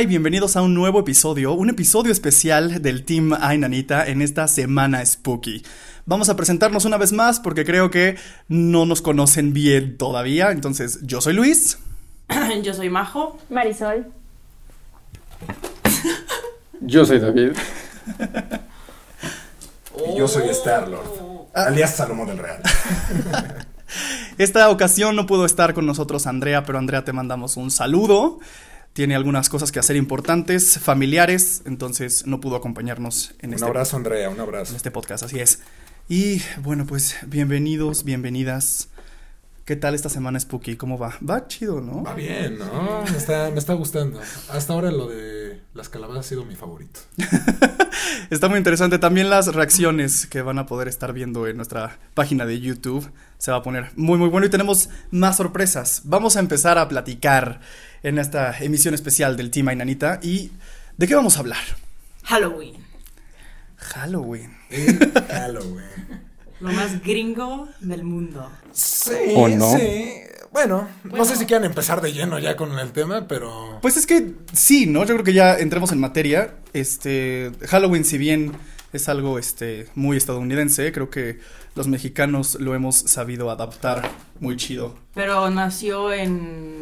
Hola y bienvenidos a un nuevo episodio, un episodio especial del Team Ainanita en esta semana spooky. Vamos a presentarnos una vez más porque creo que no nos conocen bien todavía. Entonces, yo soy Luis. Yo soy Majo. Marisol. Yo soy David. Y yo soy Star-Lord, alias Salomón del Real. Esta ocasión no pudo estar con nosotros Andrea, pero Andrea te mandamos un saludo. Tiene algunas cosas que hacer importantes, familiares, entonces no pudo acompañarnos en Un este, abrazo, Andrea, un en abrazo. este podcast, así es. Y bueno, pues bienvenidos, bienvenidas. ¿Qué tal esta semana spooky? ¿Cómo va? Va chido, ¿no? Va bien, ¿no? Me está, me está gustando. Hasta ahora lo de las calabazas ha sido mi favorito. Está muy interesante. También las reacciones que van a poder estar viendo en nuestra página de YouTube. Se va a poner muy, muy bueno y tenemos más sorpresas. Vamos a empezar a platicar en esta emisión especial del Team Ainanita. ¿Y de qué vamos a hablar? Halloween. Halloween. El Halloween. Lo más gringo del mundo. Sí, ¿O no? sí. Bueno, no Bueno. sé si quieran empezar de lleno ya con el tema, pero... Pues es que sí, ¿no? Yo creo que ya entremos en materia. Este, Halloween, si bien es algo este, muy estadounidense, creo que los mexicanos lo hemos sabido adaptar muy chido. Pero nació en.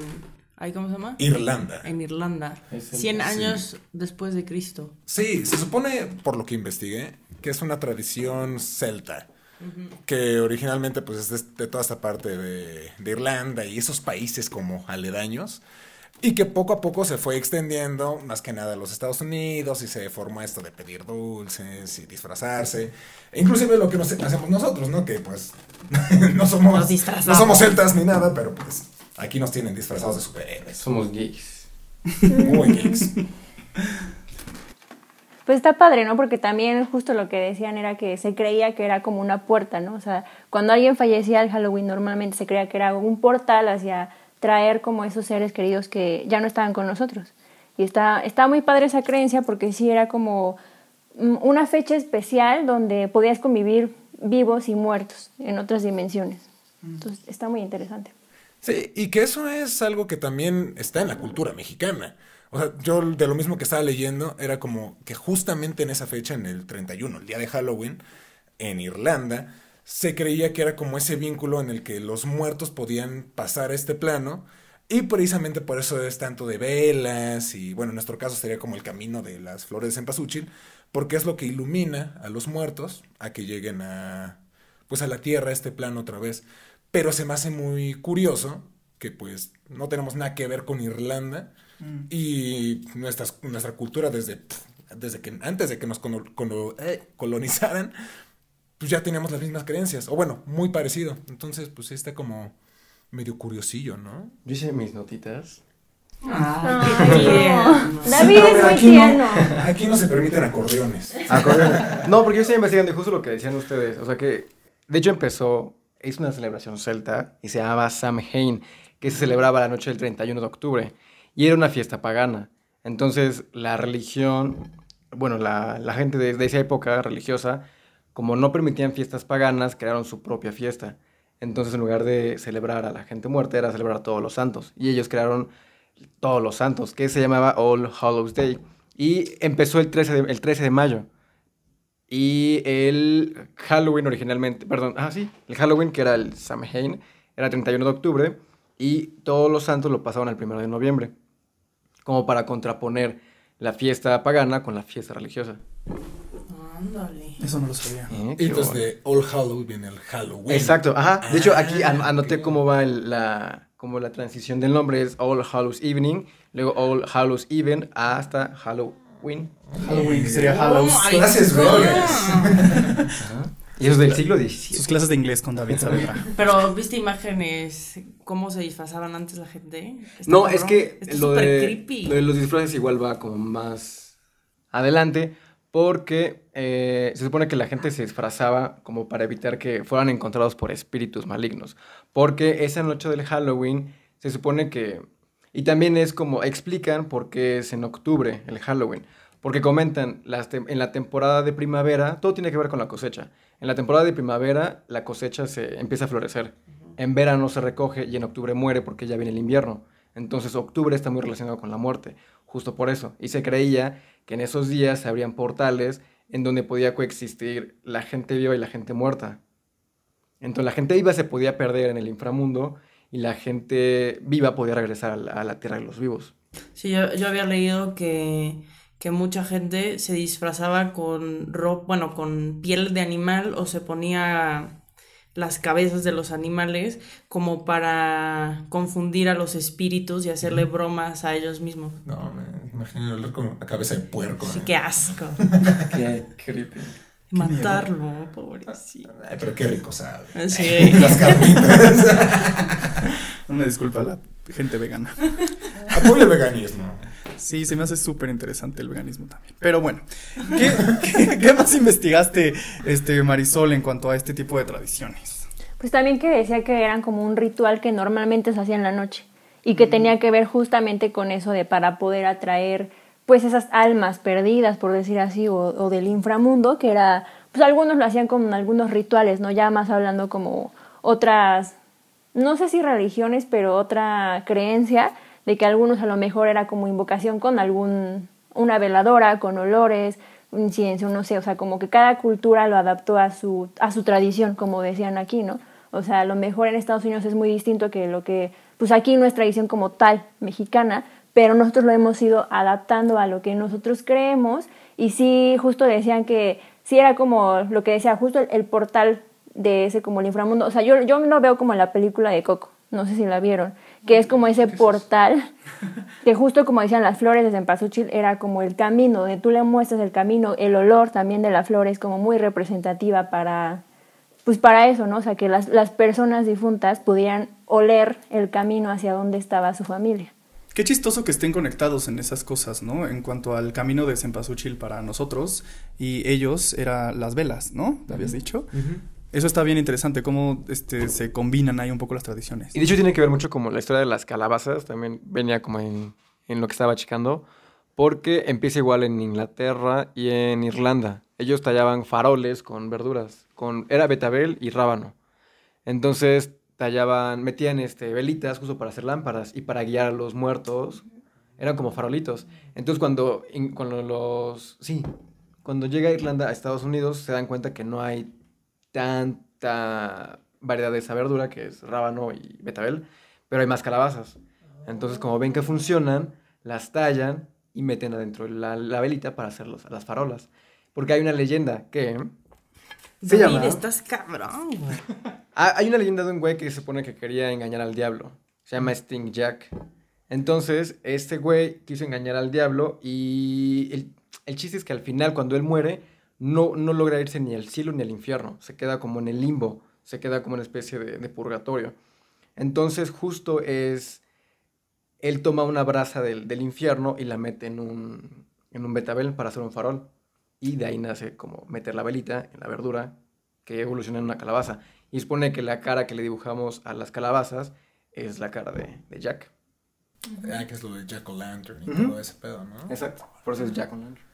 ¿Ay, ¿Cómo se llama? Irlanda. En Irlanda. Es el- 100 sí. años después de Cristo. Sí, se supone, por lo que investigué, que es una tradición celta. Que originalmente pues es de, de toda esta parte de, de Irlanda y esos países como aledaños. Y que poco a poco se fue extendiendo, más que nada a los Estados Unidos, y se formó esto de pedir dulces y disfrazarse. E inclusive lo que nos hacemos nosotros, ¿no? Que pues no somos, no somos celtas ni nada, pero pues aquí nos tienen disfrazados de superhéroes. Somos geeks. Muy geeks. Pues está padre, ¿no? Porque también justo lo que decían era que se creía que era como una puerta, ¿no? O sea, cuando alguien fallecía al Halloween normalmente se creía que era un portal hacia traer como esos seres queridos que ya no estaban con nosotros. Y está, está muy padre esa creencia porque sí era como mm, una fecha especial donde podías convivir vivos y muertos en otras dimensiones. Entonces está muy interesante. Sí, y que eso es algo que también está en la cultura mexicana. O sea, yo de lo mismo que estaba leyendo era como que justamente en esa fecha, en el 31, el día de Halloween, en Irlanda, se creía que era como ese vínculo en el que los muertos podían pasar a este plano. Y precisamente por eso es tanto de velas y bueno, en nuestro caso sería como el camino de las flores de cempasúchil, porque es lo que ilumina a los muertos a que lleguen a pues a la tierra, a este plano otra vez. Pero se me hace muy curioso que pues no tenemos nada que ver con Irlanda y nuestras, nuestra cultura desde, desde que antes de que nos eh, colonizaran, pues ya teníamos las mismas creencias, o bueno, muy parecido. Entonces, pues sí está como medio curiosillo, ¿no? Yo hice mis notitas. Ah, Ay, no. David es muy aquí no, tierno. aquí no se permiten acordeones. No, porque yo estoy investigando y justo lo que decían ustedes. O sea que, de hecho, empezó, es una celebración celta y se llamaba Samhain, que se celebraba la noche del 31 de octubre. Y era una fiesta pagana. Entonces, la religión, bueno, la, gente de, esa época religiosa, como no permitían fiestas paganas, crearon su propia fiesta. Entonces, en lugar de celebrar a la gente muerta, era celebrar a todos los santos. Y ellos crearon todos los santos, que se llamaba All Hallows Day. Y empezó el 13 de, el 13 de mayo. Y el Halloween originalmente, perdón, ah, sí, el Halloween, que era el Samhain, era 31 de octubre. Y todos los santos lo pasaban al 1 de noviembre. Como para contraponer la fiesta pagana con la fiesta religiosa. Ándale. Eso no lo sabía. Eh, Y entonces bueno. de All Hallows viene el Halloween. Exacto, ajá. De hecho, aquí an- Ah, anoté ok. cómo va el- la, como la transición del nombre. Es All Hallows Evening, luego All Hallows Even hasta Halloween. Halloween sería Hallows. Oh, ay, Clases no. vergas. Y eso es del siglo Sus XVII. clases de inglés con David Saavedra. Pero, ¿viste imágenes? ¿Cómo se disfrazaban antes la gente? No, cabrón. es que lo súper de, creepy. lo de los disfraces igual va como más adelante, porque eh, se supone que la gente se disfrazaba como para evitar que fueran encontrados por espíritus malignos, porque esa noche del Halloween se supone que... Y también es como explican por qué es en octubre el Halloween. Porque comentan, las en la temporada de primavera, todo tiene que ver con la cosecha. En la temporada de primavera, la cosecha se empieza a florecer. En verano se recoge y en octubre muere porque ya viene el invierno. Entonces octubre está muy relacionado con la muerte, justo por eso. Y se creía que en esos días se abrían portales en donde podía coexistir la gente viva y la gente muerta. Entonces la gente viva se podía perder en el inframundo y la gente viva podía regresar a la, a la tierra de los vivos. Sí, yo, yo había leído que, que mucha gente se disfrazaba con ropa, bueno, con piel de animal o se ponía las cabezas de los animales como para confundir a los espíritus y hacerle bromas a ellos mismos. No, me imagino hablar con la cabeza de puerco. Sí, ¿eh? qué asco. Qué creepy. Matarlo, pobrecito. Ay, pero qué rico sabe. Sí. Las carnitas. Una disculpa a la gente vegana. Apoyo el veganismo. Sí, se me hace súper interesante el veganismo también. Pero bueno, ¿qué, qué, qué más investigaste, este, Marisol, en cuanto a este tipo de tradiciones? Pues también que decía que eran como un ritual que normalmente se hacía en la noche y que tenía que ver justamente con eso de para poder atraer pues esas almas perdidas, por decir así, o, del inframundo, que era, pues algunos lo hacían con algunos rituales, ¿no? Ya más hablando como otras, no sé si religiones, pero otra creencia de que algunos a lo mejor era como invocación con algún, una veladora, con olores, incienso, no sé, o sea, como que cada cultura lo adaptó a su, a su tradición, como decían aquí, ¿no? O sea, a lo mejor en Estados Unidos es muy distinto que lo que, pues aquí no es tradición como tal mexicana, pero nosotros lo hemos ido adaptando a lo que nosotros creemos y sí, justo decían que sí era como lo que decía, justo el, el portal de ese como el inframundo, o sea, yo, yo lo veo como la película de Coco, no sé si la vieron, que es como ese portal, que justo como decían las flores de Cempasúchil, era como el camino, donde tú le muestras el camino, el olor también de la flor es como muy representativa para, pues para eso, ¿no? O sea, que las, las personas difuntas pudieran oler el camino hacia donde estaba su familia. Qué chistoso que estén conectados en esas cosas, ¿no? En cuanto al camino de Cempasúchil para nosotros y ellos era las velas, ¿no? ¿Te habías dicho? Eso está bien interesante, cómo este, se combinan ahí un poco las tradiciones. Y de hecho tiene que ver mucho como la historia de las calabazas, también venía como en, en lo que estaba checando, porque empieza igual en Inglaterra y en Irlanda. Ellos tallaban faroles con verduras, con era betabel y rábano. Entonces tallaban, metían este, velitas justo para hacer lámparas y para guiar a los muertos. Eran como farolitos. Entonces cuando, in- cuando los... Sí, cuando llega Irlanda a Estados Unidos se dan cuenta que no hay tanta variedad de esa verdura, que es rábano y betabel, pero hay más calabazas. Entonces como ven que funcionan, las tallan y meten adentro la, la velita para hacer los- las farolas. Porque hay una leyenda que... Se David, llama... estás cabrón, güey. Ah, hay una leyenda de un güey que se supone que quería engañar al diablo. Se llama Sting Jack. Entonces, este güey quiso engañar al diablo y el, el chiste es que al final, cuando él muere, no, no logra irse ni al cielo ni al infierno. Se queda como en el limbo, se queda como una especie de, de purgatorio. Entonces, justo es... Él toma una brasa del, del infierno y la mete en un, en un betabel para hacer un farol. Y de ahí nace como meter la velita en la verdura que evoluciona en una calabaza. Y supone que la cara que le dibujamos a las calabazas es la cara de, de Jack. Ah, que es lo de Jack O'Lantern y todo ese pedo, ¿no? Exacto. Por eso es Jack O'Lantern.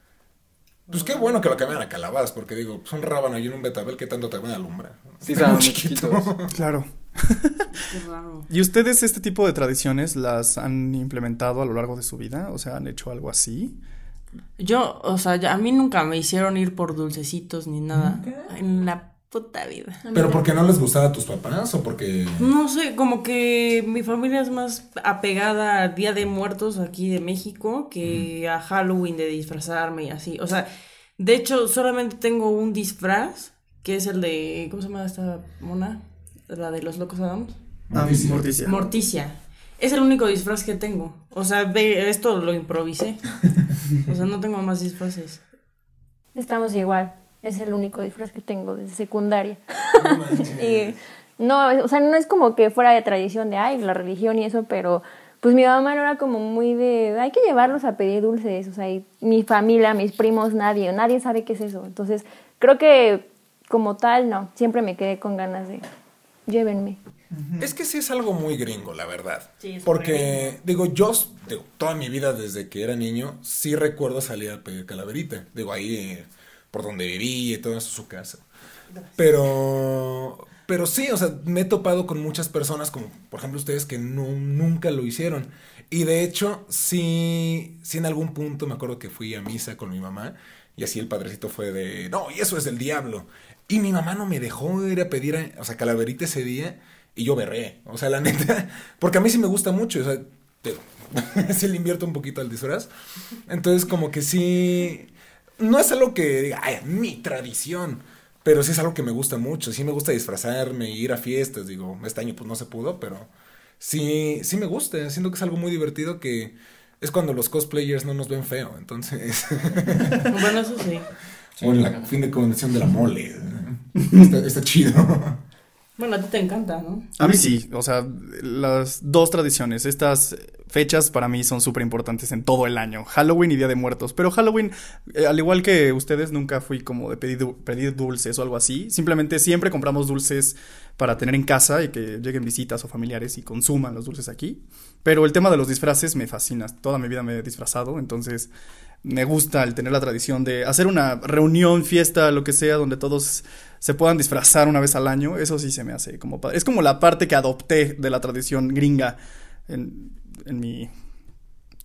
Pues qué bueno que lo cambian a calabazas, porque digo, pues un rábano y un betabel, ¿qué tanto te van a alumbrar? Sí, Está estaban muy muy chiquitos. Claro. Qué raro. ¿Y ustedes este tipo de tradiciones las han implementado a lo largo de su vida? O sea, ¿han hecho algo así? Yo, o sea, ya- a mí nunca me hicieron ir por dulcecitos ni nada. En la puta vida. ¿Pero porque no les gustaba a tus papás o porque...? No sé, como que mi familia es más apegada al Día de Muertos aquí de México que a Halloween de disfrazarme y así. O sea, de hecho, solamente tengo un disfraz, que es el de. ¿Cómo se llama esta mona? La de los Locos Adams. Morticia. Morticia. Morticia. Es el único disfraz que tengo. O sea, ve, esto lo improvisé. O sea, no tengo más disfraces. Estamos igual. Es el único disfraz que tengo desde secundaria. y no, o sea, no es como que fuera de tradición de, ay, la religión y eso, pero pues mi mamá no era como muy de, hay que llevarlos a pedir dulces, o sea, y mi familia, mis primos, nadie, nadie sabe qué es eso. Entonces, creo que como tal, no, siempre me quedé con ganas de, llévenme. Es que sí es algo muy gringo, la verdad. Sí, es Porque, digo, yo, digo, toda mi vida desde que era niño, sí recuerdo salir a pedir calaverita. Digo, ahí eh, por donde viví y todo eso, su casa. Pero, Pero sí, o sea, me he topado con muchas personas, como por ejemplo ustedes, que no, nunca lo hicieron. Y de hecho, sí, sí en algún punto me acuerdo que fui a misa con mi mamá y así el padrecito fue de, no, y eso es del diablo. Y mi mamá no me dejó ir a pedir, o sea, calaverita ese día y yo berré. O sea, la neta, porque a mí sí me gusta mucho, o sea, te, sí le invierto un poquito al disfraz. Entonces, como que sí, no es algo que diga, ay, mi tradición. Pero sí es algo que me gusta mucho. Sí me gusta disfrazarme, ir a fiestas. Digo, este año pues no se pudo, pero sí, sí me gusta. Siento que es algo muy divertido que es cuando los cosplayers no nos ven feo. Entonces. bueno, eso sí. O en la fin de convención de la mole. está, está chido. Bueno, a ti te encanta, ¿no? A mí sí, o sea, las dos tradiciones, estas fechas para mí son súper importantes en todo el año, Halloween y Día de Muertos, pero Halloween, eh, al igual que ustedes, nunca fui como de pedir, pedir dulces o algo así, simplemente siempre compramos dulces para tener en casa y que lleguen visitas o familiares y consuman los dulces aquí, pero el tema de los disfraces me fascina, toda mi vida me he disfrazado, entonces me gusta el tener la tradición de hacer una reunión, fiesta, lo que sea, donde todos se puedan disfrazar una vez al año, eso sí se me hace como Es como la parte que adopté de la tradición gringa en, en mi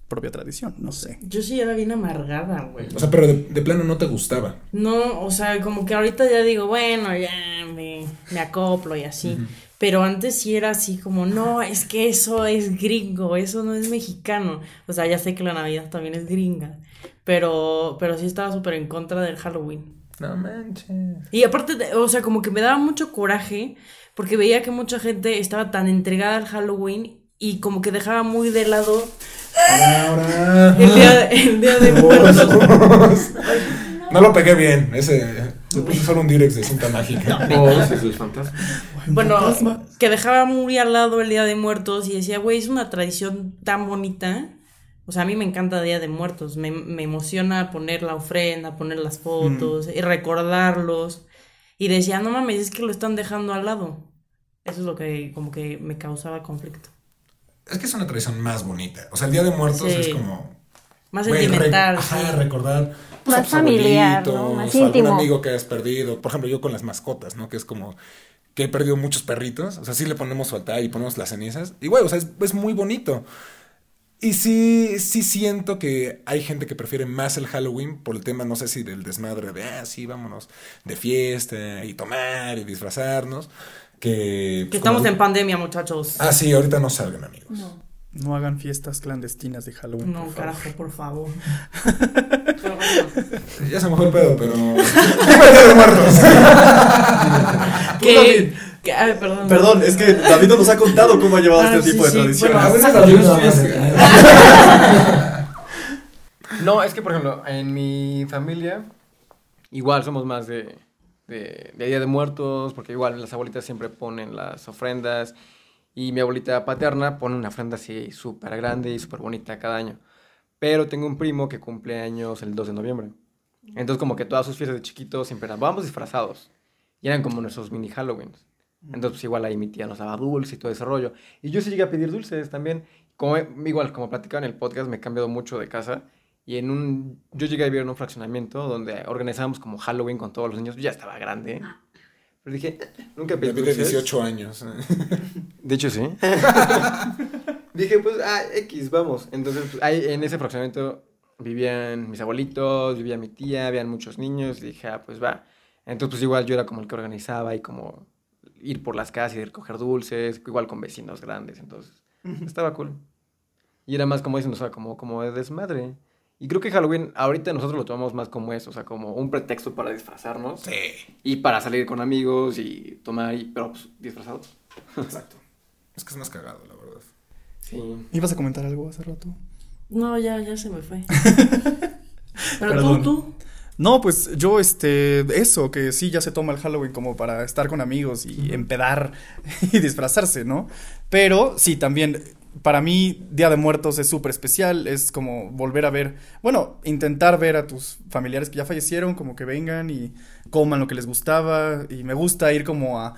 propia tradición, no sé. Yo sí era bien amargada, güey. O sea, pero de, de, plano no te gustaba. No, o sea, como que ahorita ya digo, bueno, ya me, me acoplo y así. Uh -huh. Pero antes sí era así como, no, es que eso es gringo, eso no es mexicano. O sea, ya sé que la Navidad también es gringa. Pero, pero sí estaba súper en contra del Halloween. No manches. Y aparte, o sea, como que me daba mucho coraje porque veía que mucha gente estaba tan entregada al Halloween y como que dejaba muy de lado Ahora, el, día, el día de muertos. No lo pegué bien, ese. Le puse solo un direct de cinta mágica. Oh, ese es el fantasma. Bueno, que dejaba muy al lado el Día de Muertos y decía, güey, es una tradición tan bonita. O sea, a mí me encanta Día de Muertos. Me, me emociona poner la ofrenda, poner las fotos mm. y recordarlos. Y decía, no mames, es que lo están dejando al lado. Eso es lo que como que me causaba conflicto. Es que es una tradición más bonita. O sea, el Día de Muertos sí. es como. Más sentimental. Re, ajá, recordar. Pues, más familiar, ¿no? Más íntimo. Algún amigo que hayas perdido. Por ejemplo, yo con las mascotas, ¿no? Que es como que he perdido muchos perritos. O sea, sí le ponemos su altar y ponemos las cenizas. Y bueno, o sea, es, es, muy bonito. Y sí, sí siento que hay gente que prefiere más el Halloween por el tema, no sé si del desmadre de, ah, sí, vámonos de fiesta y tomar y disfrazarnos. Que, que estamos como... en pandemia, muchachos. Ah, sí, ahorita no salgan, amigos. No. No hagan fiestas clandestinas de Halloween. No, por carajo, favor. por favor. ya se me fue el pedo, pero. ¡Día de muertos! ¿Qué? ¿Qué? Ay, perdón. Perdón, es que David nos ha contado cómo ha llevado ah, este sí, tipo de sí. tradiciones. Bueno, a veces la No, es que, por ejemplo, en mi familia, igual somos más de, de, de Día de Muertos, porque igual las abuelitas siempre ponen las ofrendas. Y mi abuelita paterna pone una ofrenda así súper grande y súper bonita cada año. Pero tengo un primo que cumple años el 2 de noviembre. Entonces como que todas sus fiestas de chiquitos siempre eran, vamos disfrazados. Y eran como nuestros mini Halloween. Entonces pues, igual ahí mi tía nos daba dulce y todo ese rollo. Y yo sí llegué a pedir dulces también. Como, igual, como platicaba en el podcast, me he cambiado mucho de casa. Y en un, yo llegué a vivir en un fraccionamiento donde organizábamos como Halloween con todos los niños. Yo ya estaba grande. Pero dije, nunca pedí de 18 años. De hecho, sí. dije, pues, ah, X, vamos. Entonces, pues, ahí, en ese fraccionamiento vivían mis abuelitos, vivía mi tía, habían muchos niños. Y dije, ah, pues va. Entonces, pues igual yo era como el que organizaba y como ir por las casas y recoger dulces, igual con vecinos grandes. Entonces, estaba cool. Y era más como dicen, o sea, como, como de desmadre. Y creo que Halloween ahorita nosotros lo tomamos más como eso, o sea, como un pretexto para disfrazarnos. Sí. Y para salir con amigos y tomar, y, pero pues, disfrazados. Exacto. Es que es más cagado, la verdad. Sí. ¿Ibas a comentar algo hace rato? No, ya, ya se me fue. Pero Perdón. tú, tú. No, pues yo, este, eso, que sí, ya se toma el Halloween como para estar con amigos y empedar y disfrazarse, ¿no? Pero sí, también para mí, Día de Muertos es súper especial, es como volver a ver, bueno, intentar ver a tus familiares que ya fallecieron, como que vengan y coman lo que les gustaba, y me gusta ir como a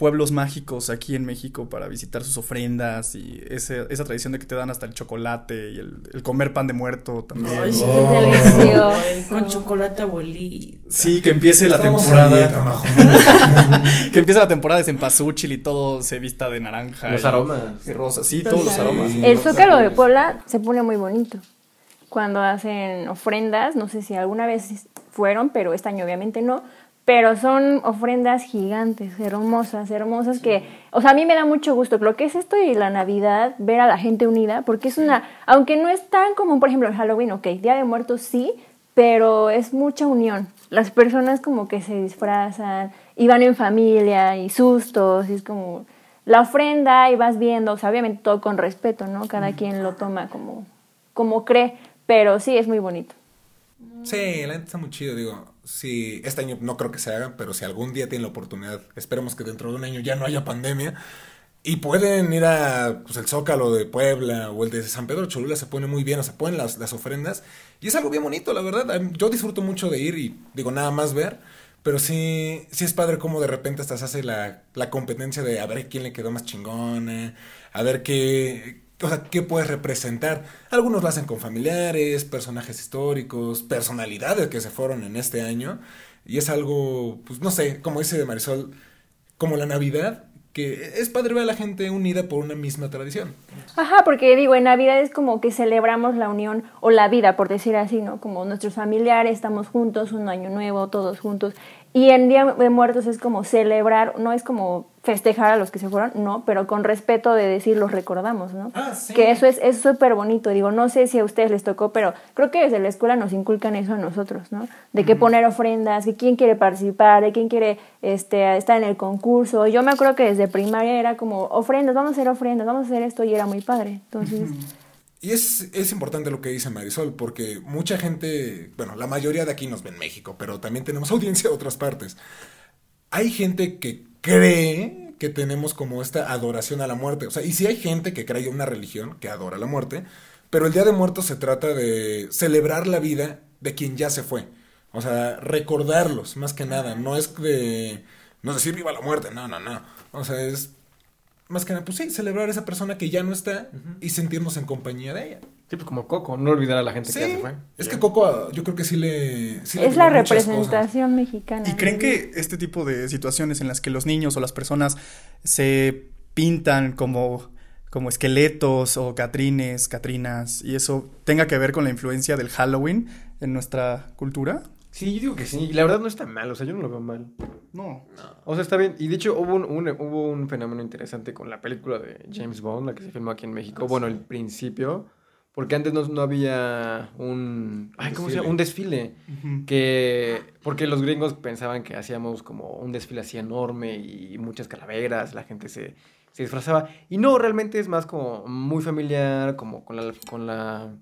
pueblos mágicos aquí en México para visitar sus ofrendas y ese, esa tradición de que te dan hasta el chocolate y el, el comer pan de muerto también. Ay, sí, Oh. qué Con chocolate abuelito. Sí, que empiece la temporada. que empiece la temporada de cempasúchil y todo se vista de naranja. Los y- aromas. Y rosa, sí, todos los aromas. El Zócalo de Puebla se pone muy bonito. Cuando hacen ofrendas, no sé si alguna vez fueron, pero este año obviamente no. Pero son ofrendas gigantes, hermosas, hermosas que, o sea, a mí me da mucho gusto. Lo que es esto y la Navidad, ver a la gente unida, porque es una, aunque no es tan común, por ejemplo, el Halloween, ok, Día de Muertos sí, pero es mucha unión. Las personas como que se disfrazan y van en familia y sustos, y es como la ofrenda y vas viendo, o sea, obviamente todo con respeto, ¿no? Cada quien lo toma como, como cree, pero sí es muy bonito. Sí, la neta está muy chido, digo, si este año no creo que se haga, pero si algún día tienen la oportunidad, esperemos que dentro de un año ya no haya pandemia, y pueden ir a pues, el Zócalo de Puebla o el de San Pedro Cholula, se pone muy bien, o se ponen las, las ofrendas, y es algo bien bonito, la verdad, yo disfruto mucho de ir y digo, nada más ver, pero sí, sí es padre como de repente hasta se hace la, la competencia de a ver quién le quedó más chingona, a ver qué, o sea, qué puedes representar. Algunos lo hacen con familiares, personajes históricos, personalidades que se fueron en este año. Y es algo, pues no sé, como dice Marisol, como la Navidad, que es padre ver a la gente unida por una misma tradición. Ajá, porque digo, en Navidad es como que celebramos la unión o la vida, por decir así, ¿no? Como nuestros familiares, estamos juntos, un año nuevo, todos juntos. Y en Día de Muertos es como celebrar, no es como festejar a los que se fueron, no, pero con respeto de decir los recordamos, ¿no? Ah, sí. Que eso es es súper bonito, digo, no sé si a ustedes les tocó, pero creo que desde la escuela nos inculcan eso a nosotros, ¿no? De que poner ofrendas, de quién quiere participar, de quién quiere este, estar en el concurso. Yo me acuerdo que desde primaria era como ofrendas, vamos a hacer ofrendas, vamos a hacer esto y era muy padre. Entonces, Y es, es importante lo que dice Marisol, porque mucha gente, bueno, la mayoría de aquí nos ve en México, pero también tenemos audiencia de otras partes. Hay gente que cree que tenemos como esta adoración a la muerte. O sea, y sí hay gente que cree una religión que adora la muerte, pero el Día de Muertos se trata de celebrar la vida de quien ya se fue. O sea, recordarlos, más que nada. No es de... No decir viva la muerte, no, no, no. O sea, es más que nada, pues sí, celebrar a esa persona que ya no está y sentirnos en compañía de ella. Sí, pues como Coco, no olvidar a la gente Sí, que ya se fue. es que Coco, yo creo que sí le. sí le es la representación mexicana. ¿Y creen que este tipo de situaciones en las que los niños o las personas se pintan como, como esqueletos o catrines, catrinas, y eso tenga que ver con la influencia del Halloween en nuestra cultura? Sí, yo digo que sí. Y la verdad no está mal, o sea, yo no lo veo mal. No. O sea, está bien. Y de hecho hubo un, un- hubo un fenómeno interesante con la película de James Bond, la que se filmó aquí en México. Bueno, el principio. Porque antes no, no había un... Ay, ¿cómo se llama? Un desfile. Que... Porque los gringos pensaban que hacíamos como un desfile así enorme y muchas calaveras, la gente se, se disfrazaba. Y no, realmente es más como muy familiar, como con la, con la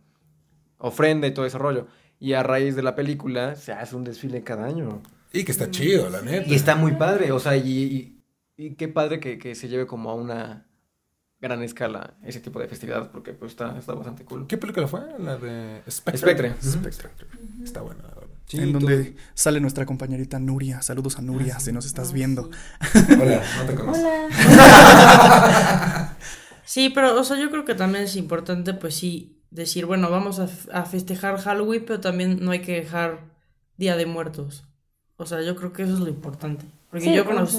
ofrenda y todo ese rollo. Y a raíz de la película se hace un desfile cada año. Y que está chido, la neta. Y está muy padre, o sea, y, y, y qué padre que, que se lleve como a una gran escala ese tipo de festividades, porque pues está, está bastante cool. ¿Qué película fue? La de Spectre. Spectre. Spectre. Está buena, la verdad. Sí, en donde sale nuestra compañerita Nuria. Saludos a Nuria, si nos estás viendo. Hola, no te conozco. Hola. Sí, pero, o sea, yo creo que también es importante, pues sí, decir, bueno, vamos a, festejar Halloween, pero también no hay que dejar Día de Muertos. O sea, yo creo que eso es lo importante. Porque Sí, yo conocí,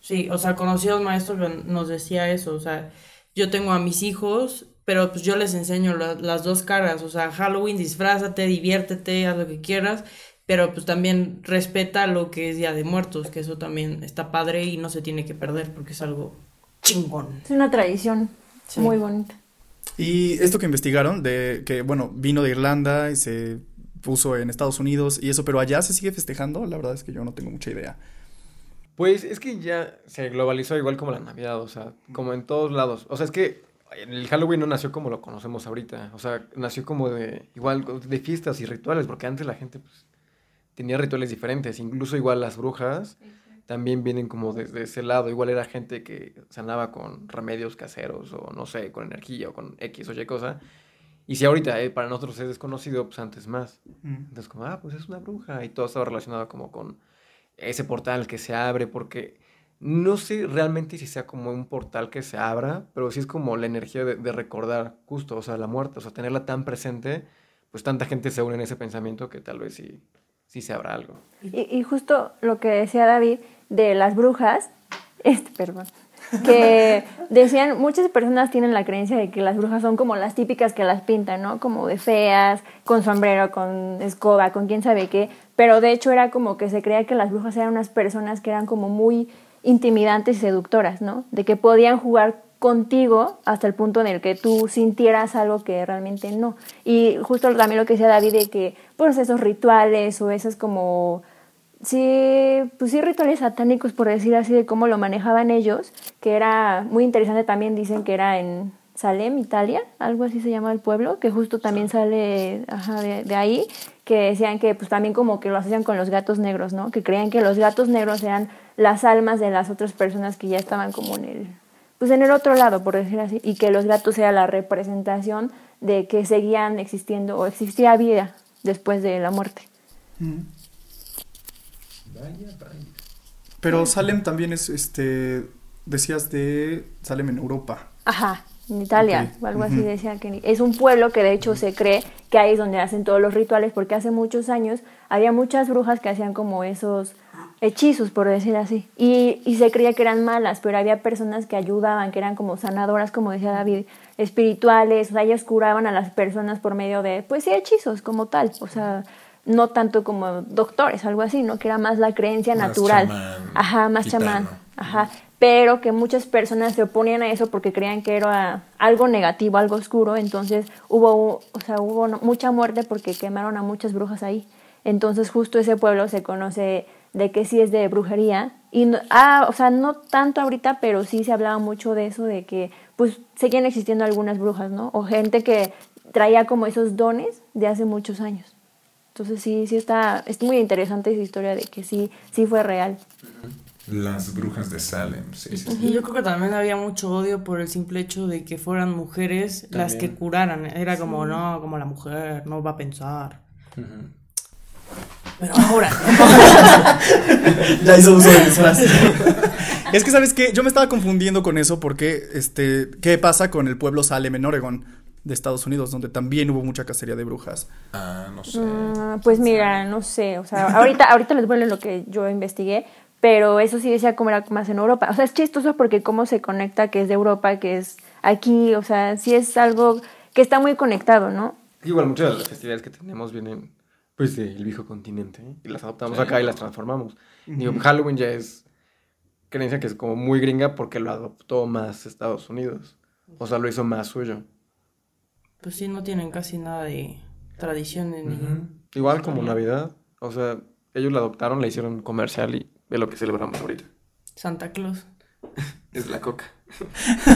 sí, o sea, conocí a un maestro que nos decía eso, o sea, yo tengo a mis hijos, pero pues yo les enseño la- las dos caras, o sea, Halloween, disfrázate, diviértete, haz lo que quieras, pero pues también respeta lo que es Día de Muertos, que eso también está padre y no se tiene que perder porque es algo chingón. Es una tradición Sí. muy bonita. Y esto que investigaron, de que, bueno, vino de Irlanda y se puso en Estados Unidos y eso, pero allá se sigue festejando, la verdad es que yo no tengo mucha idea. Pues es que ya se globalizó igual como la Navidad, o sea, como en todos lados. O sea, es que el Halloween no nació como lo conocemos ahorita, o sea, nació como de igual de fiestas y rituales, porque antes la gente pues tenía rituales diferentes, incluso igual las brujas también vienen como desde ese lado, igual era gente que sanaba con remedios caseros o no sé, con energía o con X o Y cosa. Y si ahorita eh, para nosotros es desconocido, pues antes más. Entonces, como, ah, pues es una bruja. Y todo estaba relacionado como con ese portal que se abre, porque No sé realmente si sea como un portal que se abra, pero sí es como la energía de, de recordar justo, o sea, la muerte, o sea, tenerla tan presente, pues tanta gente se une en ese pensamiento que tal vez sí, sí se abra algo. Y, y justo lo que decía David de las brujas, este, perdón, que decían, muchas personas tienen la creencia de que las brujas son como las típicas que las pintan, ¿no? Como de feas, con sombrero, con escoba, con quién sabe qué, pero de hecho era como que se creía que las brujas eran unas personas que eran como muy intimidantes y seductoras, ¿no? De que podían jugar contigo hasta el punto en el que tú sintieras algo que realmente no. Y justo también lo que decía David de que pues esos rituales o esas como sí, pues sí rituales satánicos por decir así de cómo lo manejaban ellos, que era muy interesante también dicen que era en Salem, Italia, algo así se llama el pueblo, que justo también sale ajá, de, de ahí, que decían que pues también como que lo hacían con los gatos negros, ¿no? Que creían que los gatos negros eran las almas de las otras personas que ya estaban como en el pues en el otro lado, por decir así, y que los gatos era la representación de que seguían existiendo o existía vida después de la muerte. Mm. Pero Salem también es, este, decías de Salem en Europa. Ajá, en Italia, o algo así decía que es un pueblo que de hecho se cree que ahí es donde hacen todos los rituales porque hace muchos años había muchas brujas que hacían como esos hechizos, por decir así, y, y se creía que eran malas, pero había personas que ayudaban, que eran como sanadoras, como decía David, espirituales, o sea, ellas curaban a las personas por medio de, pues sí, hechizos como tal, o sea, no tanto como doctores, algo así, ¿no? Que era más la creencia Más natural. chamán, Ajá, más gitano. chamán. Ajá, pero que muchas personas se oponían a eso porque creían que era algo negativo, algo oscuro, entonces hubo, o sea, hubo mucha muerte porque quemaron a muchas brujas ahí. Entonces justo ese pueblo se conoce de que sí es de brujería y no- ah, o sea, no tanto ahorita, pero sí se hablaba mucho de eso de que pues seguían existiendo algunas brujas, ¿no? O gente que traía como esos dones de hace muchos años. Entonces sí, sí está, es muy interesante esa historia de que sí, sí fue real. Las brujas de Salem, sí, sí. sí. Y yo creo que también había mucho odio por el simple hecho de que fueran mujeres las que curaran. Era como, no, como la mujer, no va a pensar. Pero ahora, Ya hizo uso de mis frases. es que, ¿sabes qué? Yo me estaba confundiendo con eso porque, este, ¿qué pasa con el pueblo Salem en Oregon de Estados Unidos, donde también hubo mucha cacería de brujas? Ah, no sé. Mm, pues mira, no sé, o sea, ahorita, ahorita les vuelvo lo que yo investigué, pero eso sí decía cómo era más en Europa. O sea, es chistoso porque cómo se conecta que es de Europa, que es aquí, o sea, sí es algo que está muy conectado, ¿no? Igual muchas de las festividades que tenemos vienen pues del viejo continente ¿eh? y las adoptamos acá y las transformamos. Digo, Halloween ya es creencia que es como muy gringa porque lo adoptó más Estados Unidos. O sea, lo hizo más suyo. Pues sí, no tienen casi nada de tradiciones ni... Igual como Navidad. O sea, ellos la adoptaron, la hicieron comercial y es lo que celebramos ahorita. Santa Claus. Es la coca.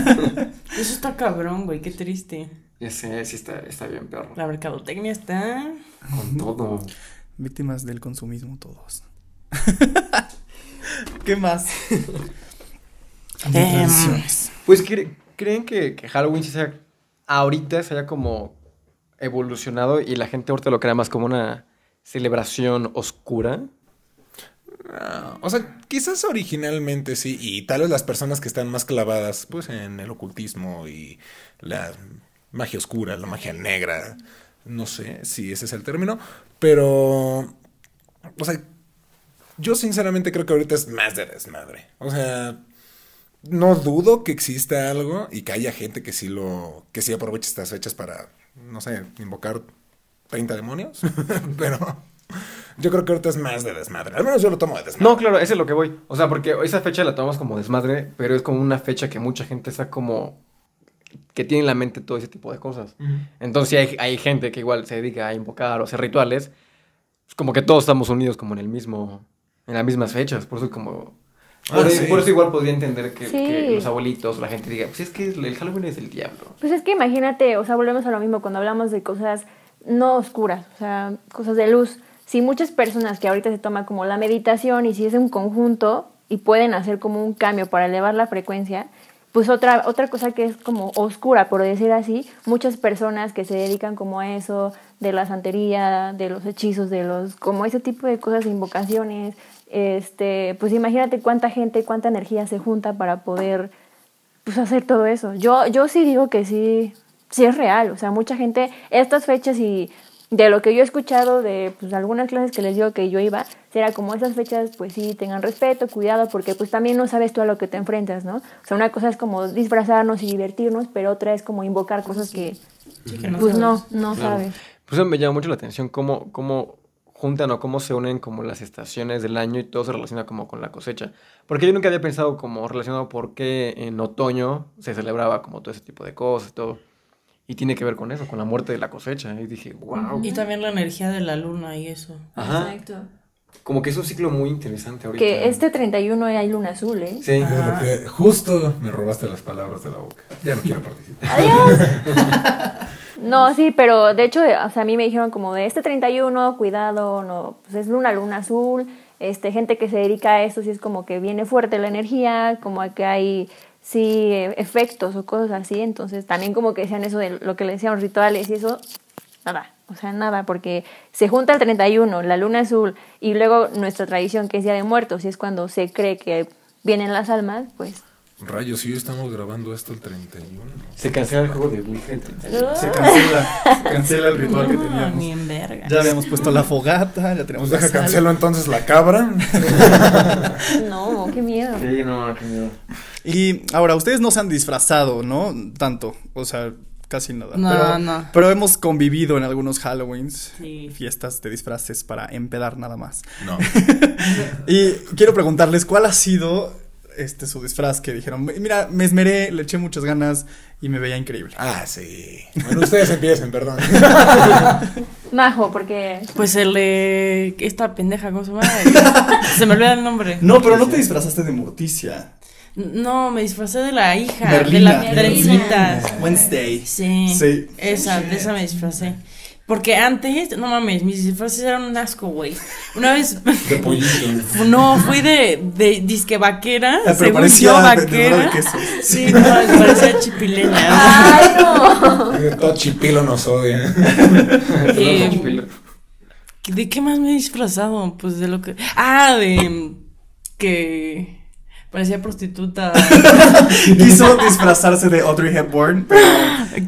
Eso está cabrón, güey, qué triste. Ya sé, sí está, está bien, perro. La mercadotecnia está... Con todo. Víctimas del consumismo todos. ¿Qué más? Tradiciones. Pues, ¿cre- ¿creen que, que Halloween sí sea, ahorita se haya como evolucionado y la gente ahorita lo crea más como una celebración oscura? Ah, o sea, quizás originalmente sí, y tal vez las personas que están más clavadas, pues, en el ocultismo y la magia oscura, la magia negra, no sé si ese es el término, pero, o sea, yo sinceramente creo que ahorita es más de desmadre. O sea, no dudo que exista algo y que haya gente que sí lo, que sí aproveche estas fechas para, no sé, invocar 30 demonios, pero yo creo que ahorita es más de desmadre. Al menos yo lo tomo de desmadre. No, claro, ese es lo que voy. O sea, porque esa fecha la tomamos como desmadre, pero es como una fecha que mucha gente está como... que tiene en la mente todo ese tipo de cosas. Entonces hay, hay gente que igual se dedica a invocar o hacer rituales. Es como que todos estamos unidos como en el mismo... en las mismas fechas. Por eso como... Por, Ah, eso- sí. por eso igual podría entender que, Sí. que los abuelitos la gente diga, pues es que el Halloween es el diablo. Pues es que imagínate, o sea, volvemos a lo mismo cuando hablamos de cosas no oscuras, o sea, cosas de luz. Si muchas personas que ahorita se toman como la meditación y si es un conjunto y pueden hacer como un cambio para elevar la frecuencia, pues otra, otra cosa que es como oscura, por decir así, muchas personas que se dedican como a eso, de la santería, de los hechizos, de los, como ese tipo de cosas, invocaciones, este, pues imagínate cuánta gente, cuánta energía se junta para poder pues hacer todo eso. Yo, yo sí digo que sí, sí es real. O sea, mucha gente, estas fechas y de lo que yo he escuchado de pues, algunas clases que les digo que yo iba, será como esas fechas, pues sí, tengan respeto, cuidado, porque pues también no sabes tú a lo que te enfrentas, ¿no? O sea, una cosa es como disfrazarnos y divertirnos, pero otra es como invocar cosas que, pues no, no sabes. Pues me llama mucho la atención cómo, cómo juntan o cómo se unen como las estaciones del año y todo se relaciona como con la cosecha. Porque yo nunca había pensado como relacionado por qué en otoño se celebraba como todo ese tipo de cosas, todo. Y tiene que ver con eso, con la muerte de la cosecha. Y dije, wow. Y también la energía de la luna y eso. Ajá. Exacto. Como que es un ciclo muy interesante ahorita. Que este 31 hay luna azul, ¿eh? Sí. Porque justo me robaste las palabras de la boca. Ya no quiero participar. Adiós. No, sí, pero de hecho, o sea, a mí me dijeron como de este 31, cuidado, no, pues es luna, luna azul, este, gente que se dedica a esto, sí es como que viene fuerte la energía, como que hay, sí, eh, efectos o cosas así, entonces también como que decían eso de lo que le decían rituales y eso, nada, o sea, nada, porque se junta el 31, la luna azul, y luego nuestra tradición que es Día de Muertos, y es cuando se cree que vienen las almas, pues Rayos, sí, estamos grabando esto el 31. Se cancela el juego de Ouija. el 31. Se cancela, se cancela el ritual que No, teníamos. ni en verga. Ya habíamos puesto la fogata, ya tenemos Pues deja cancelo entonces la cabra. no, qué miedo. Sí, no, qué miedo. Y ahora, ustedes no se han disfrazado, ¿no? Tanto, o sea, casi nada. No, pero, no. pero hemos convivido en algunos Halloweens, Sí. fiestas de disfraces para empedar nada más. No. Y quiero preguntarles, ¿cuál ha sido este su disfraz que dijeron? Mira, me esmeré, le eché muchas ganas y me veía increíble. Ah, sí. Bueno, ustedes empiecen, perdón. Majo, porque Pues el de esta pendeja, ¿cómo se llama? se me olvida el nombre. No, pero no te disfrazaste de Morticia. No, me disfracé de la hija, Merlina. de la trencita. Wednesday. Sí, Sí. esa, de esa me disfracé. Porque antes, no mames, mis disfraces eran un asco, güey. Una vez, De pollito. no, fui de, de disque vaquera, Ah, pero según parecía yo, vaquera. de. Sí, no, parecía chipileña. Ay, no. Todo chipilo nos odia. Eh, ¿De qué más me he disfrazado? Pues de lo que. Ah, de. Que. Parecía prostituta. Quiso disfrazarse de Audrey Hepburn, pero,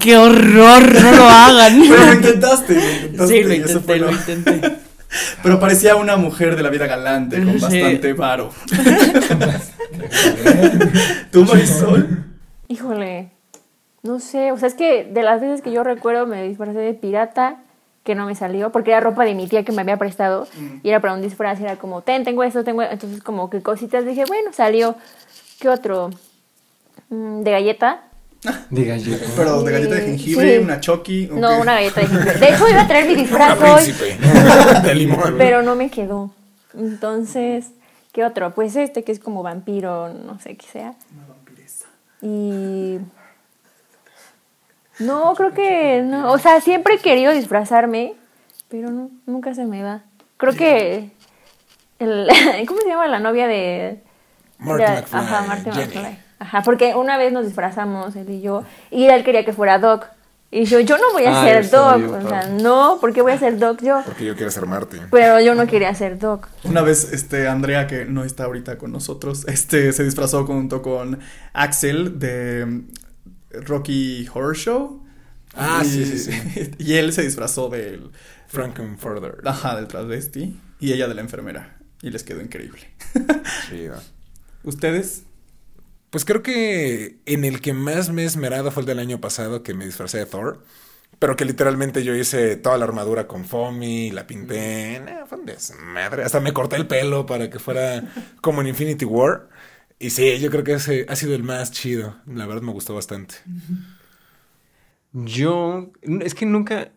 ¡Qué horror! No lo hagan. pero lo intentaste. Lo intentaste Sí, lo fue intenté, lo lo- intenté. Pero parecía una mujer de la vida galante, con Sí. bastante varo. ¿Tú, Marisol? Híjole, no sé, o sea, es que de las veces que yo recuerdo me disfracé de pirata, que no me salió, porque era ropa de mi tía que me había prestado, y era para un disfraz, era como, ten, tengo esto, tengo, entonces como que cositas, dije, bueno, salió, ¿qué otro? Mm, de galleta, De galleta. Pero de galleta de jengibre, Sí. una choqui. ¿o no, qué? una galleta de jengibre. De hecho, iba a traer mi disfraz hoy. De limón. pero no me quedó. Entonces, ¿qué otro? Pues este que es como vampiro, no sé qué sea. Una vampiresa. Y. No, creo que no. O sea, siempre he querido disfrazarme, pero no, nunca se me va. Creo que. El, ¿Cómo se llama la novia de. Marty de- McFly, Ajá, Marty Jenny. McFly. Ajá, porque una vez nos disfrazamos, él y yo, y él quería que fuera Doc. Y yo, yo no voy a Ah, ser Doc. yo, O sea, no, ¿por qué voy a ser Doc yo? Porque yo quiero ser Marty. Pero yo no quería ser Doc. Una vez, este, Andrea, que no está ahorita con nosotros, este, se disfrazó junto con Axel de Rocky Horror Show. Ah, Y- sí, sí, sí. Y él se disfrazó del, Frankenfurter. ajá, del travesti y ella de la enfermera. Y les quedó increíble. Chido. ¿Ustedes? Pues creo que en el que más me he esmerado fue el del año pasado que me disfracé de Thor. Pero que literalmente yo hice toda la armadura con foamy, la pinté. Nah, fue un desmadre. Hasta me corté el pelo para que fuera como en Infinity War. Y sí, yo creo que ese ha sido el más chido. La verdad me gustó bastante. Yo, es que nunca,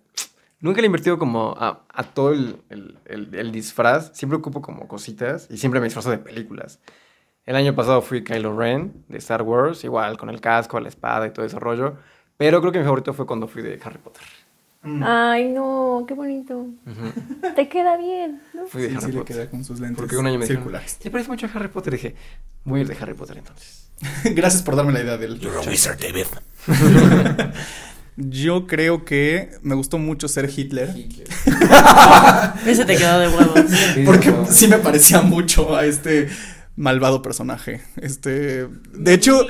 nunca le he invertido como a, todo el, el- el- el disfraz. Siempre ocupo como cositas y siempre me disfrazo de películas. El año pasado fui Kylo Ren de Star Wars, igual con el casco, la espada y todo ese rollo. Pero creo que mi favorito fue cuando fui de Harry Potter. Ay, no, qué bonito. Te queda bien, ¿no? Fui de Sí, Harry sí le Potter. queda con sus lentes Porque un año me dijeron, circulares. ¿te parece mucho a Harry Potter? Y dije, voy a ir de Harry Potter entonces. Gracias por darme la idea del... You're a wizard, David. Yo creo que me gustó mucho ser Hitler. Ese te quedó de huevos. Porque sí me parecía mucho a este malvado personaje. Este, de hecho,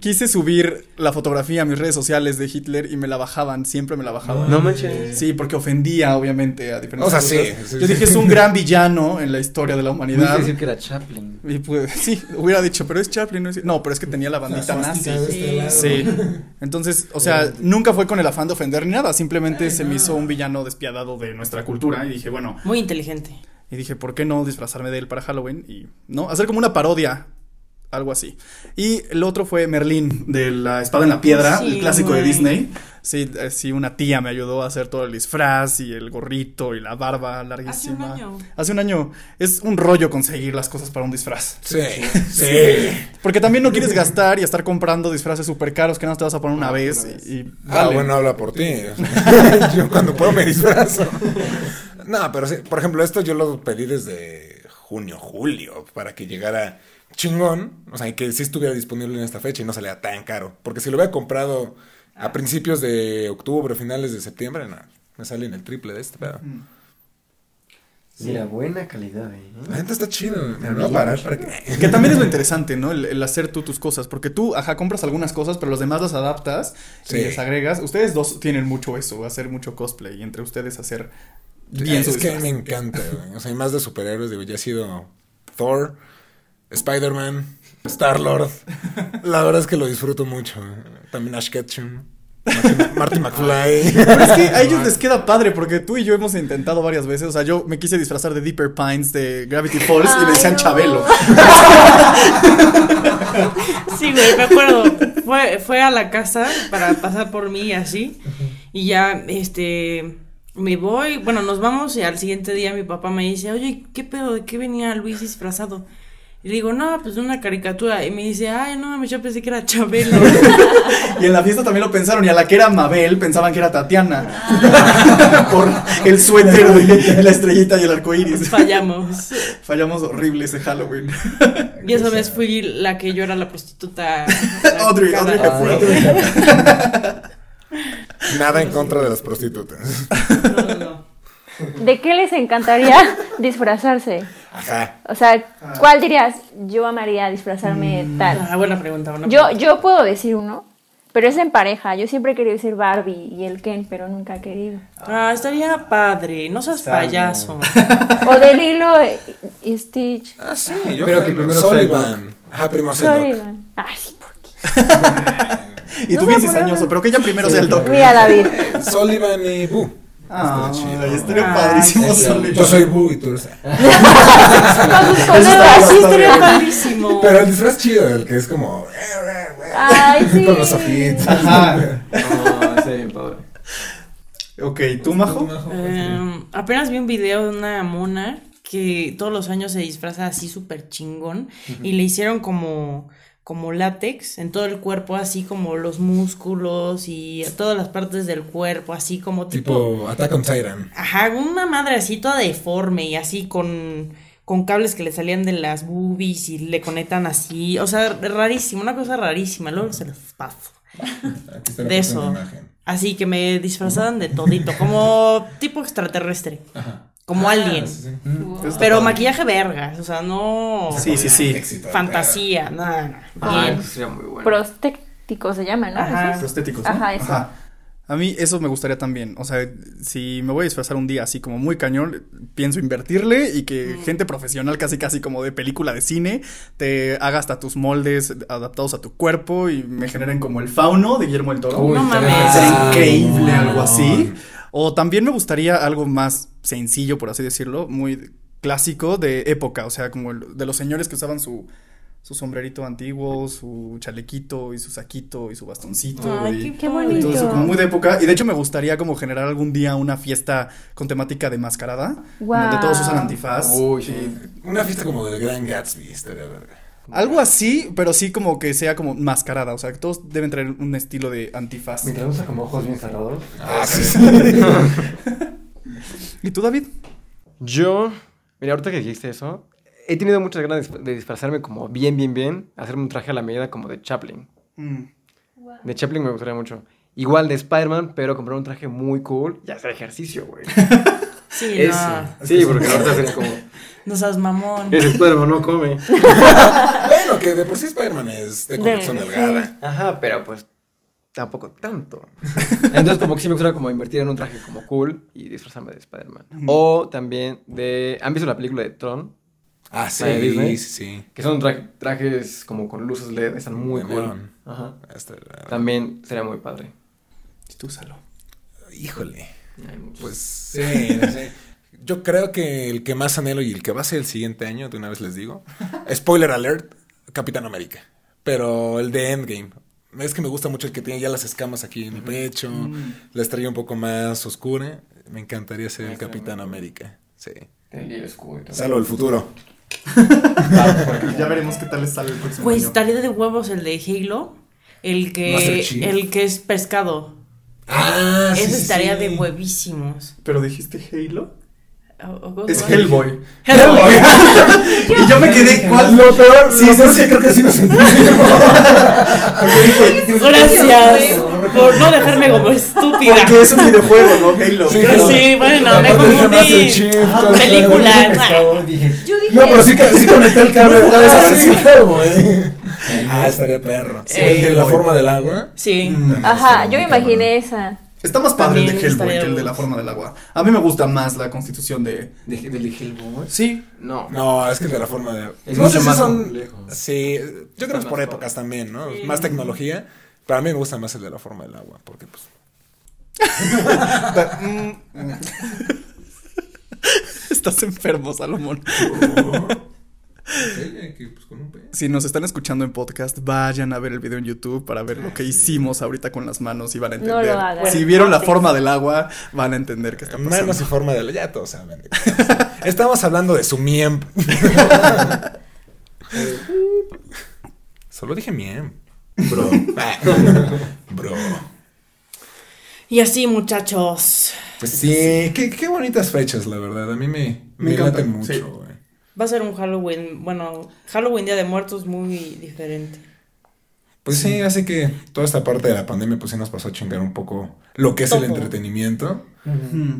quise subir la fotografía a mis redes sociales de Hitler y me la bajaban, siempre me la bajaban. No manches. Sí, porque ofendía obviamente a diferentes O sea, sí, Yo dije, es un gran villano en la historia de la humanidad. decir que era Chaplin. Y pues, sí, hubiera dicho, pero es Chaplin, no es... No, pero es que tenía la bandita nazi. este Sí. Entonces, o sea, nunca fue con el afán de ofender ni nada, simplemente se me hizo un villano despiadado de nuestra cultura y dije, bueno, Muy inteligente. Y dije, ¿por qué no disfrazarme de él para Halloween? Y, ¿no? Hacer como una parodia, algo así. Y el otro fue Merlín, de la espada en la piedra, Sí, el clásico de güey. Disney. Sí, eh, sí, una tía me ayudó a hacer todo el disfraz y el gorrito y la barba larguísima. Hace un año. Hace un año. Es un rollo conseguir las cosas para un disfraz. Sí, sí. Porque también no quieres gastar y estar comprando disfraces súper caros que no te vas a poner una Ah, vez. una vez. Y, y Ah, vale. bueno, habla por ti. yo cuando puedo me disfrazo. No, pero sí, por ejemplo, esto yo lo pedí desde junio, julio, para que llegara chingón. O sea, y que sí estuviera disponible en esta fecha y no salía tan caro. Porque si lo hubiera comprado a principios de octubre, finales de septiembre, no, me sale en el triple de este, pero... Mira, buena calidad, ¿eh? La gente está chido. Me voy a parar para que... Que también es lo interesante, ¿no? El, el hacer tú tus cosas. Porque tú, ajá, compras algunas cosas, pero los demás las adaptas Sí. y les agregas. Ustedes dos tienen mucho eso, hacer mucho cosplay y entre ustedes hacer bien es que disfraz. me encanta, güey. O sea, y más de superhéroes, digo, ya he sido Thor, Spider-Man, Star-Lord. La verdad es que lo disfruto mucho. También Ash Ketchum, Marty, McFly. Pero es que a ellos les queda padre porque tú y yo hemos intentado varias veces. O sea, yo me quise disfrazar de Deeper Pines de Gravity Falls y me decían no. Chabelo. Sí, güey, me acuerdo. Fue, fue a la casa para pasar por mí y así. Y ya, este. Me voy, bueno, nos vamos y al siguiente día mi papá me dice, oye, ¿qué pedo? ¿De qué venía Luis disfrazado? Y le digo, no, pues de una caricatura. Y me dice, ay, no mames, yo pensé que era Chabelo. Y en la fiesta también lo pensaron. Y a la que era Mabel pensaban que era Tatiana. Por el suéter de la estrellita y el arco iris. Fallamos. Fallamos horrible ese Halloween. Y esa vez fui la que yo era la prostituta. la Audrey. Audrey Hepburn. Nada en contra de las prostitutas. No, no, no. ¿De qué les encantaría disfrazarse? Ajá. O sea, ¿cuál dirías? Yo amaría disfrazarme tal. Ah, buena pregunta, buena Yo, pregunta. yo puedo decir uno, pero es en pareja. Yo siempre he querido ser Barbie y el Ken, pero nunca he querido. Ah, estaría padre, no seas payaso. O de Lilo y Stitch. Ah, sí. Yo Pero creo que primero Sullivan. Ajá, primo Sedok. Sullivan. Ay, sí, ¿por qué? Y tú bien cizañoso, pero que ella primero sea el doc. Mira, David. Sullivan y Boo. Ah, chido. estaría Ay, padrísimo. sí. Sullivan. Yo soy Boo y tú eres... Con sus colegas. Así estaría padrísimo. Pero el disfraz chido, el que es como... Ay, sí. Con los ojitos. Ajá. No, sí, padre. Ok, ¿tú, Majo? Eh, apenas vi un video de una mona que todos los años se disfraza así súper chingón y le hicieron como como látex en todo el cuerpo, así como los músculos y todas las partes del cuerpo, así como tipo, Tipo Attack on Titan. ajá, una madre así toda deforme y así con con cables que le salían de las boobies y le conectan así, o sea, rarísimo, una cosa rarísima, luego se los paso. Aquí está la De eso. imagen. Así que me disfrazaban de todito, como tipo extraterrestre, como. Ah, sí, sí. Pero maquillaje vergas, o sea, no Sí, sí, sí. Éxito. fantasía, nada. Ah, Bien. eso sería muy bueno. Prostético se llama, ¿no? Ajá. Prostéticos. ¿no? Ajá, eso. A mí eso me gustaría también. O sea, si me voy a disfrazar un día así como muy cañón, pienso invertirle y que gente profesional, casi casi como de película de cine, te haga hasta tus moldes adaptados a tu cuerpo y me generen como el fauno de Guillermo del Toro. Uy, No mames. Sería Ah, increíble algo así. O también me gustaría algo más sencillo, por así decirlo, muy clásico de época, o sea, como el- de los señores que usaban su, su sombrerito antiguo, su chalequito y su saquito y su bastoncito. Ay, y qué, Qué padre. bonito. todo eso como muy de época. Y de hecho me gustaría como generar algún día una fiesta con temática de mascarada, Guau. donde todos usan antifaz. Uy, y-. Una fiesta como del Gran Gatsby, estaría verga. Algo así, pero sí como que sea como mascarada, o sea, que todos deben traer un estilo de antifaz. Mientras usa como ojos bien cerrados. Ah, sí, sí. ¿Y tú, David? Yo, mira, ahorita que dijiste eso, he tenido muchas ganas de disfrazarme como bien, bien, bien, hacerme un traje a la medida como de Chaplin. Mm. De Chaplin me gustaría mucho. igual de Spider-Man, pero comprar un traje muy cool y hacer ejercicio, güey. Sí, no. Sí, porque ahorita sería como, No seas mamón. ese Spider-Man no come. Bueno, que de por sí Spider-Man es de complexión De- delgada. Ajá, pero pues tampoco tanto. Entonces como que sí me gustaría como invertir en un traje como cool y disfrazarme de Spider-Man. O también de... ¿Han visto la película de Tron? Ah, sí, ¿La de Disney? sí, sí. Que son tra- trajes como con luces LED, están muy cool. Ajá. La- También sería muy padre. Tú salo. Híjole. Pues sí, no sé. Yo creo que el que más anhelo y el que va a ser el siguiente año, de una vez les digo, spoiler alert, Capitán América. Pero el de Endgame. Es que me gusta mucho el que tiene ya las escamas aquí en el pecho, la estrella un poco más oscura. Me encantaría ser el Capitán. América. Sí. El. Salvo el futuro. Ya veremos qué tal les sale el próximo Pues estaría de huevos el de Halo. El que, el que es pescado. Ah, Ese estaría de huevísimos. Pero dijiste Halo. O- o cómo Es? Hellboy. Hellboy. y yo me quedé, ¿cuál? Lo peor, Sí, lo sí, peor sí. creo que sí nos Gracias por no dejarme como estúpida. Porque es un videojuego, ¿no? Halo. Sí, Claro. Sí, bueno, me confundí. Ah, Película. No, pero sí, que- sí conecté el cable. Ah, sí, sí. güey. Ah, estaría perro. Sí. El de la forma del agua. Sí. Ajá, yo me imaginé esa. Está más padre el de Hellboy que el de la forma del agua. A mí me gusta más la constitución de. ¿De, del de Hellboy? Sí. No. No, es que el de la forma de agua. Es no mucho sé si más son. complejo. Sí, yo creo que es por padre. épocas también, ¿no? Sí. Más tecnología. Pero a mí me gusta más el de la forma del agua. Porque, pues. Estás enfermo, Salomón. Si nos están escuchando en podcast, vayan a ver el video en YouTube para ver lo que hicimos ahorita con las manos y van a No entender. lo hagan. Si vieron la forma del agua, van a entender qué está pasando. Manos y forma del Ya todos saben. estamos. Hablando de su miembro. Solo dije miem. Bro. Bro. Y así, muchachos. Pues sí, qué, qué bonitas fechas, la verdad. A mí me, Me me, mucho, sí. Va a ser un Halloween, bueno, Halloween Día de Muertos muy diferente. Pues sí, así que toda esta parte de la pandemia pues sí nos pasó a chingar un poco lo que es el entretenimiento.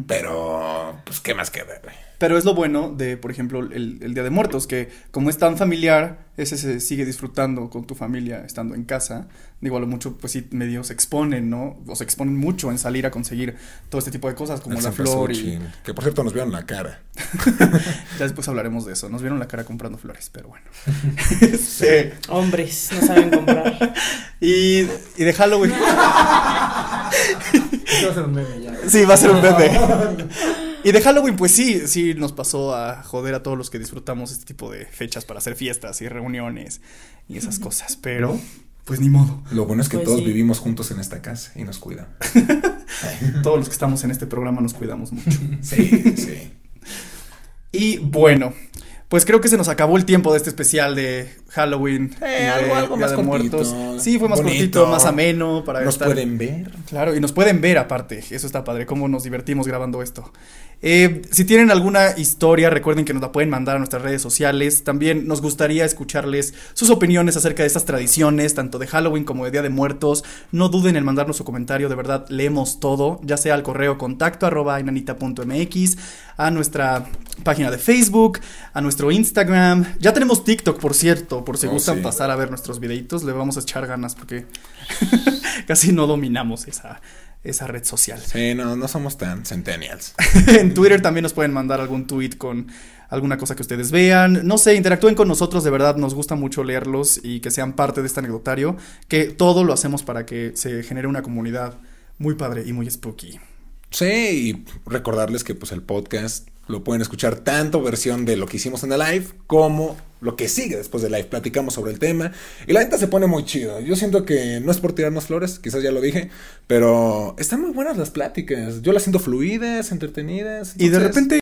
Pero, pues, ¿qué más queda, güey? Pero es lo bueno de, por ejemplo, el, el Día de Muertos, que como es tan familiar, ese se sigue disfrutando con tu familia estando en casa. Digo, a lo mucho, pues sí, medio se exponen, ¿no? O se exponen mucho en salir a conseguir todo este tipo de cosas, como El la flor y... Que por cierto nos vieron la cara. Ya después hablaremos de eso. Nos vieron la cara comprando flores, pero bueno. sí. Hombres, no saben comprar. Y, y de Halloween. Va a ser un meme ya. Sí, va a ser un bebé. Y de Halloween, pues sí, sí nos pasó a joder a todos los que disfrutamos este tipo de fechas para hacer fiestas y reuniones y esas cosas. Pero, pues ni modo. Lo bueno es que Pues todos sí. vivimos juntos en esta casa y nos cuidan. Todos los que estamos en este programa nos cuidamos mucho. Sí, sí. Y bueno, pues creo que se nos acabó el tiempo de este especial de Halloween. Eh, de algo- algo Día más de cortito, Muertos. Sí, fue más bonito. cortito, más ameno para Nos estar- pueden ver. Claro, y nos pueden ver aparte, eso está padre, cómo nos divertimos grabando esto. Eh, si tienen alguna historia, recuerden que nos la pueden mandar a nuestras redes sociales. También nos gustaría escucharles sus opiniones acerca de estas tradiciones, tanto de Halloween como de Día de Muertos. No duden en mandarnos su comentario, de verdad leemos todo, ya sea al correo contacto arroba inanita.mx, a nuestra página de Facebook, a nuestro Instagram. Ya tenemos TikTok, por cierto, por si Oh, gustan sí. pasar a ver nuestros videitos, le vamos a echar ganas porque casi no dominamos esa, esa red social. Sí, no, no somos tan centennials. en Twitter también nos pueden mandar algún tweet con alguna cosa que ustedes vean. No sé, interactúen con nosotros, de verdad nos gusta mucho leerlos y que sean parte de este anecdotario, que todo lo hacemos para que se genere una comunidad muy padre y muy spooky. Sí, y recordarles que pues el podcast lo pueden escuchar tanto versión de lo que hicimos en el live como lo que sigue después del live. Platicamos sobre el tema y la neta se pone muy chido. Yo siento que no es por tirarnos flores, quizás ya lo dije, pero están muy buenas las pláticas. Yo las siento fluidas, entretenidas. Y de repente